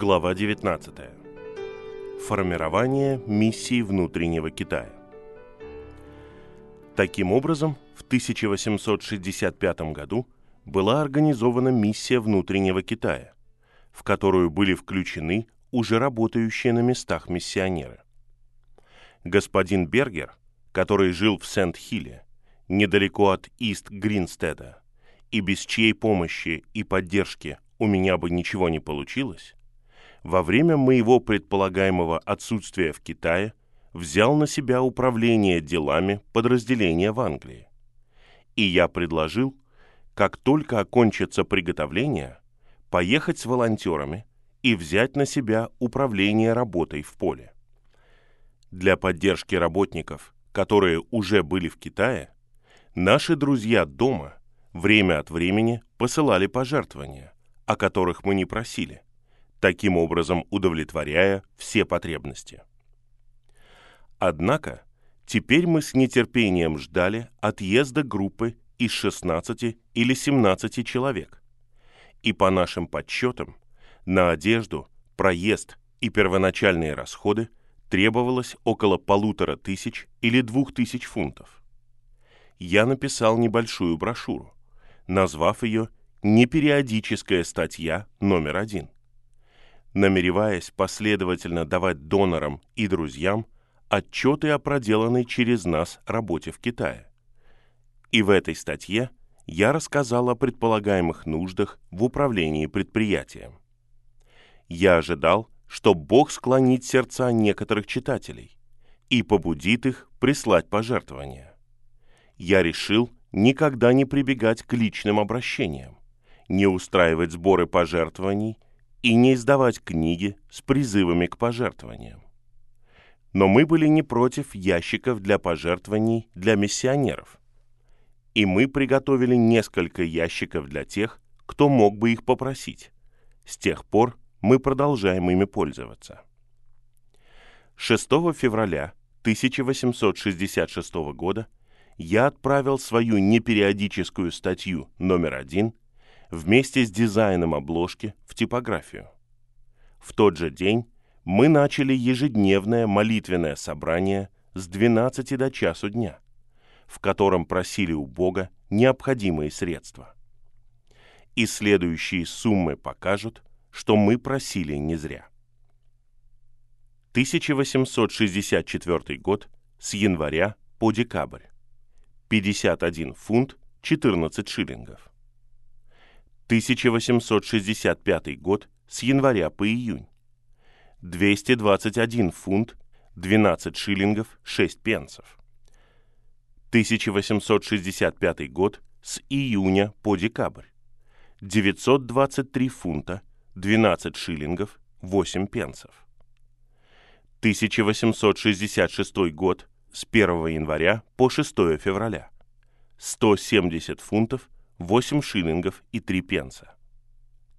Глава 19. Формирование миссии внутреннего Китая. Таким образом, в 1865 году была организована миссия внутреннего Китая, в которую были включены уже работающие на местах миссионеры. Господин Бергер, который жил в Сент-Хилле, недалеко от Ист-Гринстеда, и без чьей помощи и поддержки у меня бы ничего не получилось, во время моего предполагаемого отсутствия в Китае взял на себя управление делами подразделения в Англии. И я предложил, как только окончится приготовление, поехать с волонтерами и взять на себя управление работой в поле. Для поддержки работников, которые уже были в Китае, наши друзья дома время от времени посылали пожертвования, о которых мы не просили, таким образом удовлетворяя все потребности. Однако, теперь мы с нетерпением ждали отъезда группы из 16 или 17 человек. И по нашим подсчетам, на одежду, проезд и первоначальные расходы требовалось около полутора тысяч или двух тысяч фунтов. Я написал небольшую брошюру, назвав ее «Непериодическая статья номер один», намереваясь последовательно давать донорам и друзьям отчеты о проделанной через нас работе в Китае. И в этой статье я рассказал о предполагаемых нуждах в управлении предприятием. Я ожидал, что Бог склонит сердца некоторых читателей и побудит их прислать пожертвования. Я решил никогда не прибегать к личным обращениям, не устраивать сборы пожертвований и не издавать книги с призывами к пожертвованиям. Но мы были не против ящиков для пожертвований для миссионеров. И мы приготовили несколько ящиков для тех, кто мог бы их попросить. С тех пор мы продолжаем ими пользоваться. 6 февраля 1866 года я отправил свою непериодическую статью номер один вместе с дизайном обложки в типографию. В тот же день мы начали ежедневное молитвенное собрание с 12 до часу дня, в котором просили у Бога необходимые средства. И следующие суммы покажут, что мы просили не зря. 1864 год с января по декабрь. 51 фунт 14 шиллингов. 1865 год с января по июнь. 221 фунт 12 шиллингов 6 пенсов. 1865 год с июня по декабрь. 923 фунта 12 шиллингов 8 пенсов. 1866 год с 1 января по 6 февраля. 170 фунтов, 8 шиллингов и 3 пенса.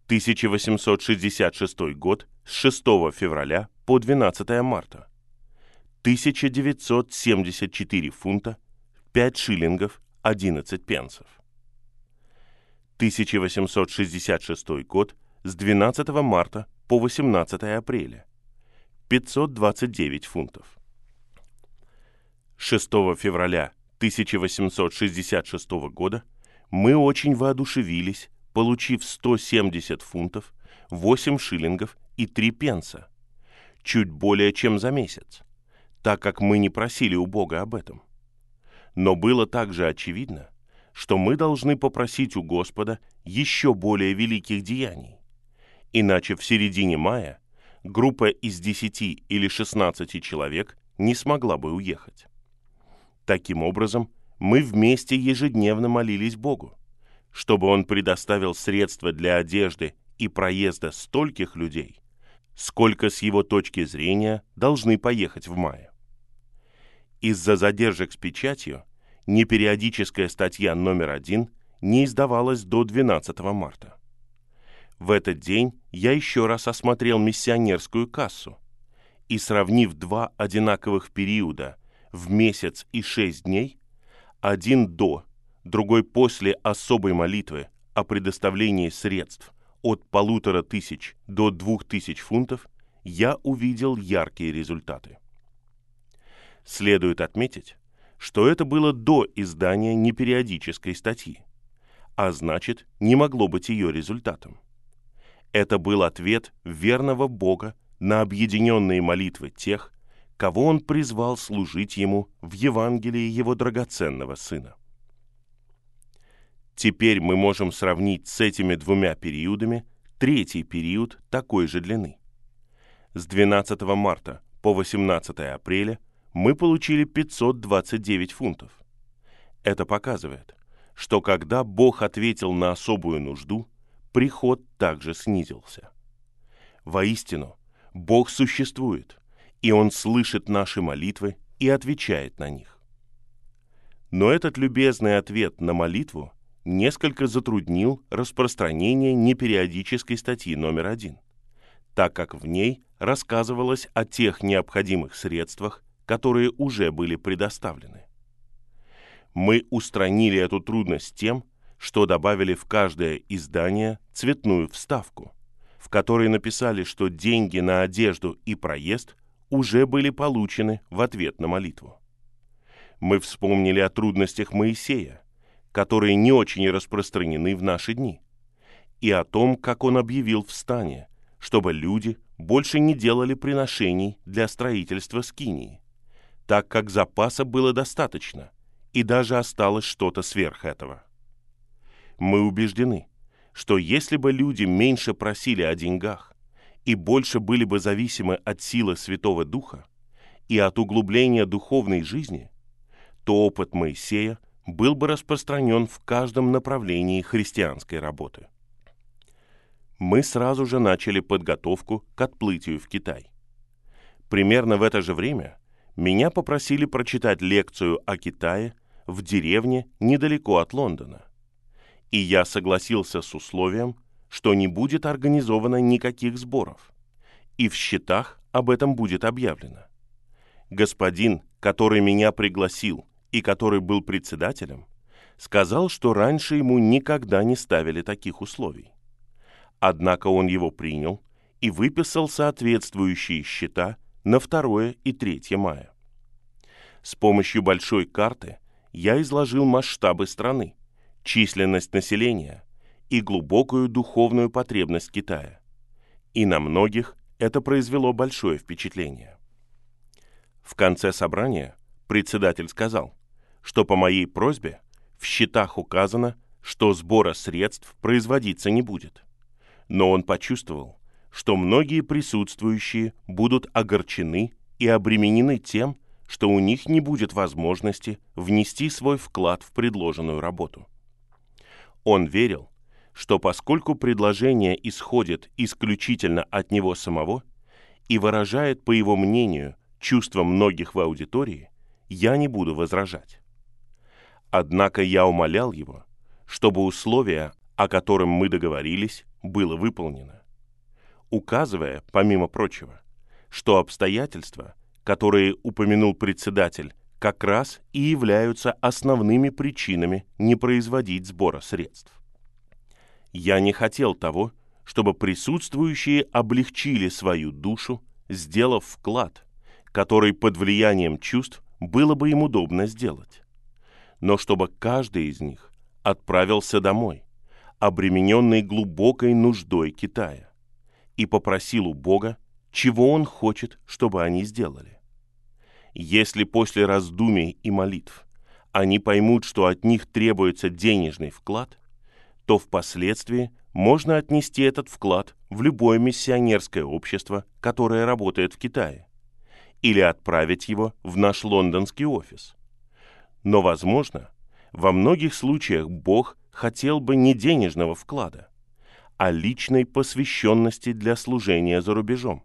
1866 год с 6 февраля по 12 марта. 1974 фунта, 5 шиллингов, 11 пенсов. 1866 год с 12 марта по 18 апреля. 529 фунтов. 6 февраля 1866 года мы очень воодушевились, получив 170 фунтов, 8 шиллингов и 3 пенса, чуть более чем за месяц, так как мы не просили у Бога об этом. Но было также очевидно, что мы должны попросить у Господа еще более великих деяний. Иначе в середине мая группа из 10 или 16 человек не смогла бы уехать. Таким образом, мы вместе ежедневно молились Богу, чтобы Он предоставил средства для одежды и проезда стольких людей, сколько с его точки зрения должны поехать в мае. Из-за задержек с печатью непериодическая статья номер один не издавалась до 12 марта. В этот день я еще раз осмотрел миссионерскую кассу и, сравнив два одинаковых периода в месяц и шесть дней, один до, другой после особой молитвы о предоставлении средств от полутора тысяч до двух тысяч фунтов, я увидел яркие результаты. Следует отметить, что это было до издания непериодической статьи, а значит, не могло быть ее результатом. Это был ответ верного Бога на объединенные молитвы тех, кого Он призвал служить Ему в Евангелии Его драгоценного Сына. Теперь мы можем сравнить с этими двумя периодами третий период такой же длины. С 12 марта по 18 апреля мы получили 529 фунтов. Это показывает, что когда Бог ответил на особую нужду, приход также снизился. Воистину, Бог существует, и Он слышит наши молитвы и отвечает на них. Но этот любезный ответ на молитву несколько затруднил распространение непериодической статьи номер один, так как в ней рассказывалось о тех необходимых средствах, которые уже были предоставлены. Мы устранили эту трудность тем, что добавили в каждое издание цветную вставку, в которой написали, что деньги на одежду и проезд уже были получены в ответ на молитву. Мы вспомнили о трудностях Моисея, которые не очень распространены в наши дни, и о том, как он объявил в стане, чтобы люди больше не делали приношений для строительства скинии, так как запаса было достаточно, и даже осталось что-то сверх этого. Мы убеждены, что если бы люди меньше просили о деньгах и больше были бы зависимы от силы Святого Духа и от углубления духовной жизни, то опыт Моисея – был бы распространен в каждом направлении христианской работы. Мы сразу же начали подготовку к отплытию в Китай. Примерно в это же время меня попросили прочитать лекцию о Китае в деревне недалеко от Лондона. И я согласился с условием, что не будет организовано никаких сборов, и в счетах об этом будет объявлено. Господин, который меня пригласил и который был председателем, сказал, что раньше ему никогда не ставили таких условий. Однако он его принял и выписал соответствующие счета на 2 и 3 мая. С помощью большой карты я изложил масштабы страны, численность населения и глубокую духовную потребность Китая. И на многих это произвело большое впечатление. В конце собрания председатель сказал, что по моей просьбе в счетах указано, что сбора средств производиться не будет. Но он почувствовал, что многие присутствующие будут огорчены и обременены тем, что у них не будет возможности внести свой вклад в предложенную работу. Он верил, что поскольку предложение исходит исключительно от него самого и выражает, по его мнению, чувства многих в аудитории, я не буду возражать. Однако я умолял его, чтобы условие, о котором мы договорились, было выполнено, указывая, помимо прочего, что обстоятельства, которые упомянул председатель, как раз и являются основными причинами не производить сбора средств. Я не хотел того, чтобы присутствующие облегчили свою душу, сделав вклад, который под влиянием чувств было бы им удобно сделать но чтобы каждый из них отправился домой, обремененный глубокой нуждой Китая, и попросил у Бога, чего он хочет, чтобы они сделали. Если после раздумий и молитв они поймут, что от них требуется денежный вклад, то впоследствии можно отнести этот вклад в любое миссионерское общество, которое работает в Китае, или отправить его в наш лондонский офис – но, возможно, во многих случаях Бог хотел бы не денежного вклада, а личной посвященности для служения за рубежом,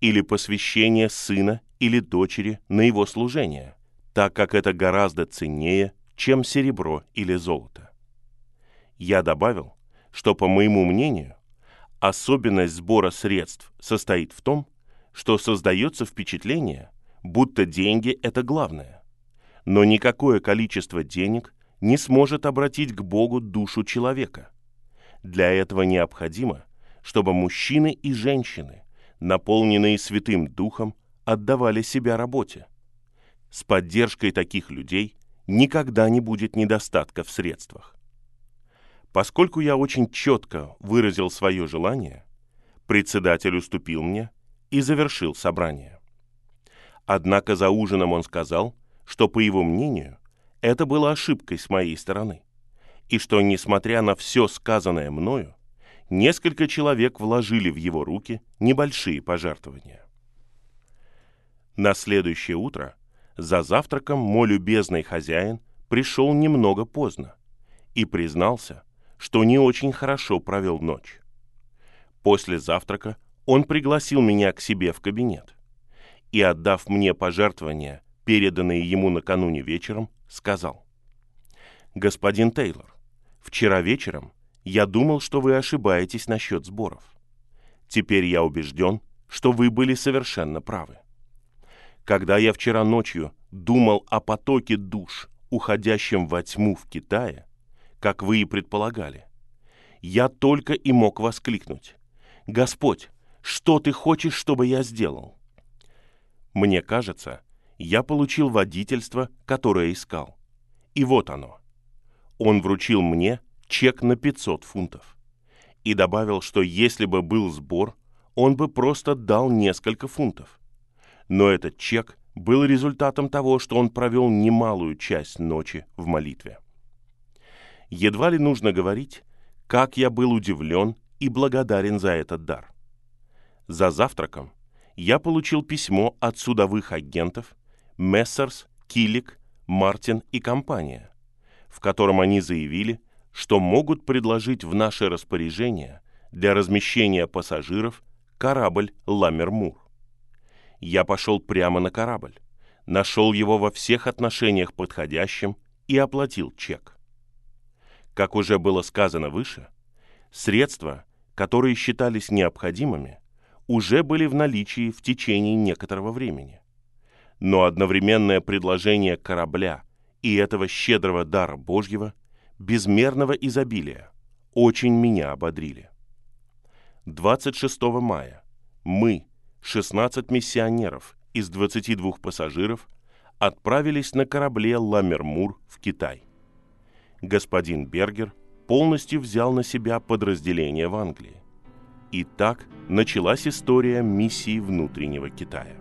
или посвящения сына или дочери на его служение, так как это гораздо ценнее, чем серебро или золото. Я добавил, что, по моему мнению, особенность сбора средств состоит в том, что создается впечатление, будто деньги – это главное но никакое количество денег не сможет обратить к Богу душу человека. Для этого необходимо, чтобы мужчины и женщины, наполненные Святым Духом, отдавали себя работе. С поддержкой таких людей никогда не будет недостатка в средствах. Поскольку я очень четко выразил свое желание, председатель уступил мне и завершил собрание. Однако за ужином он сказал, что, по его мнению, это было ошибкой с моей стороны, и что, несмотря на все сказанное мною, несколько человек вложили в его руки небольшие пожертвования. На следующее утро за завтраком мой любезный хозяин пришел немного поздно и признался, что не очень хорошо провел ночь. После завтрака он пригласил меня к себе в кабинет и, отдав мне пожертвования, переданные ему накануне вечером, сказал, «Господин Тейлор, вчера вечером я думал, что вы ошибаетесь насчет сборов. Теперь я убежден, что вы были совершенно правы. Когда я вчера ночью думал о потоке душ, уходящем во тьму в Китае, как вы и предполагали, я только и мог воскликнуть. «Господь, что ты хочешь, чтобы я сделал?» Мне кажется, я получил водительство, которое искал. И вот оно. Он вручил мне чек на 500 фунтов. И добавил, что если бы был сбор, он бы просто дал несколько фунтов. Но этот чек был результатом того, что он провел немалую часть ночи в молитве. Едва ли нужно говорить, как я был удивлен и благодарен за этот дар. За завтраком я получил письмо от судовых агентов Мессерс, Килик, Мартин и компания, в котором они заявили, что могут предложить в наше распоряжение для размещения пассажиров корабль «Ламермур». Я пошел прямо на корабль, нашел его во всех отношениях подходящим и оплатил чек. Как уже было сказано выше, средства, которые считались необходимыми, уже были в наличии в течение некоторого времени. Но одновременное предложение корабля и этого щедрого дара Божьего, безмерного изобилия, очень меня ободрили. 26 мая мы, 16 миссионеров из 22 пассажиров, отправились на корабле «Ламермур» в Китай господин Бергер полностью взял на себя подразделение в Англии. И так началась история миссии внутреннего Китая.